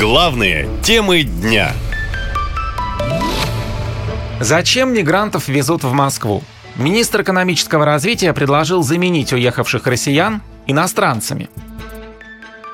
Главные темы дня. Зачем мигрантов везут в Москву? Министр экономического развития предложил заменить уехавших россиян иностранцами.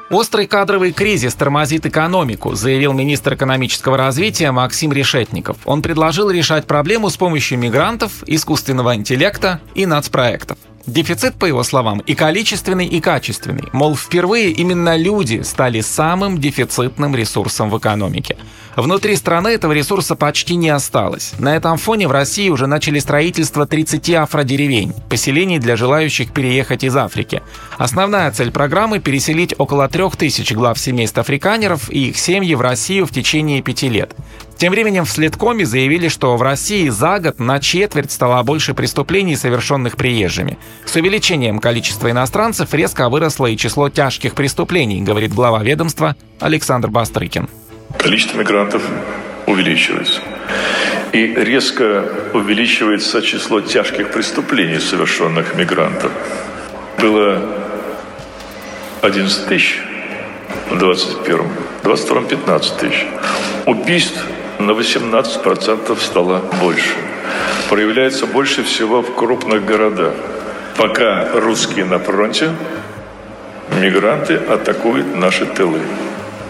Острый кадровый кризис тормозит экономику, заявил министр экономического развития Максим Решетников. Он предложил решать проблему с помощью мигрантов, искусственного интеллекта и нацпроектов. Дефицит, по его словам, и количественный, и качественный. Мол, впервые именно люди стали самым дефицитным ресурсом в экономике. Внутри страны этого ресурса почти не осталось. На этом фоне в России уже начали строительство 30 афродеревень, поселений для желающих переехать из Африки. Основная цель программы – переселить около 3000 глав семейств африканеров и их семьи в Россию в течение пяти лет. Тем временем в Следкоме заявили, что в России за год на четверть стало больше преступлений, совершенных приезжими. С увеличением количества иностранцев резко выросло и число тяжких преступлений, говорит глава ведомства Александр Бастрыкин. Количество мигрантов увеличивается. И резко увеличивается число тяжких преступлений, совершенных мигрантов. Было 11 тысяч в 21 в 22 15 тысяч. Убийств на 18% стало больше. Проявляется больше всего в крупных городах. Пока русские на фронте, мигранты атакуют наши тылы.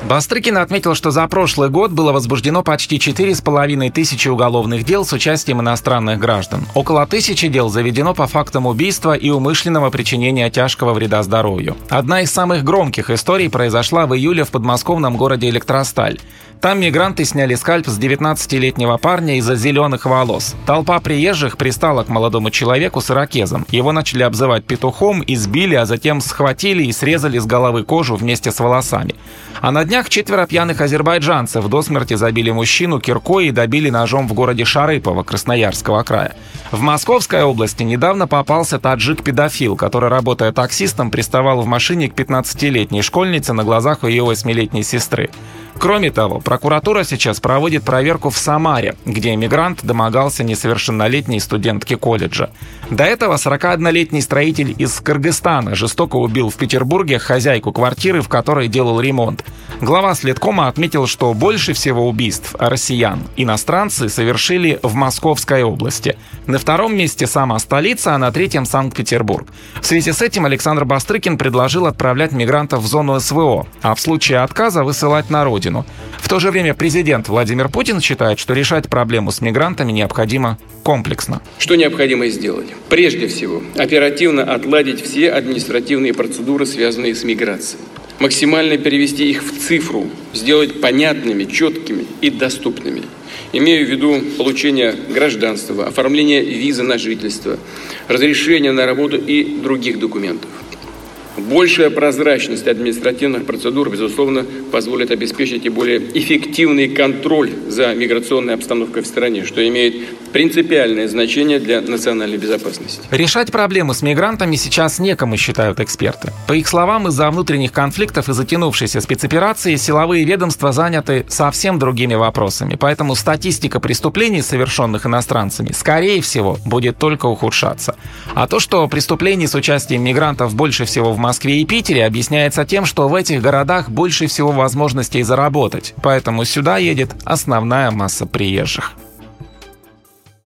Бастрыкин отметил, что за прошлый год было возбуждено почти 4,5 тысячи уголовных дел с участием иностранных граждан. Около тысячи дел заведено по фактам убийства и умышленного причинения тяжкого вреда здоровью. Одна из самых громких историй произошла в июле в подмосковном городе Электросталь. Там мигранты сняли скальп с 19-летнего парня из-за зеленых волос. Толпа приезжих пристала к молодому человеку с ирокезом. Его начали обзывать петухом, избили, а затем схватили и срезали с головы кожу вместе с волосами. А на днях четверо пьяных азербайджанцев до смерти забили мужчину киркой и добили ножом в городе Шарыпово Красноярского края. В Московской области недавно попался таджик-педофил, который, работая таксистом, приставал в машине к 15-летней школьнице на глазах у ее 8-летней сестры. Кроме того, прокуратура сейчас проводит проверку в Самаре, где иммигрант домогался несовершеннолетней студентки колледжа. До этого 41-летний строитель из Кыргызстана жестоко убил в Петербурге хозяйку квартиры, в которой делал ремонт. Глава следкома отметил, что больше всего убийств россиян иностранцы совершили в Московской области. На втором месте сама столица, а на третьем Санкт-Петербург. В связи с этим Александр Бастрыкин предложил отправлять мигрантов в зону СВО, а в случае отказа высылать на родину. В то же время президент Владимир Путин считает, что решать проблему с мигрантами необходимо комплексно. Что необходимо сделать? Прежде всего, оперативно отладить все административные процедуры, связанные с миграцией максимально перевести их в цифру, сделать понятными, четкими и доступными. Имею в виду получение гражданства, оформление визы на жительство, разрешение на работу и других документов. Большая прозрачность административных процедур, безусловно, позволит обеспечить и более эффективный контроль за миграционной обстановкой в стране, что имеет принципиальное значение для национальной безопасности. Решать проблемы с мигрантами сейчас некому, считают эксперты. По их словам, из-за внутренних конфликтов и затянувшейся спецоперации силовые ведомства заняты совсем другими вопросами. Поэтому статистика преступлений, совершенных иностранцами, скорее всего, будет только ухудшаться. А то, что преступлений с участием мигрантов больше всего в Москве и Питере объясняется тем, что в этих городах больше всего возможностей заработать, поэтому сюда едет основная масса приезжих.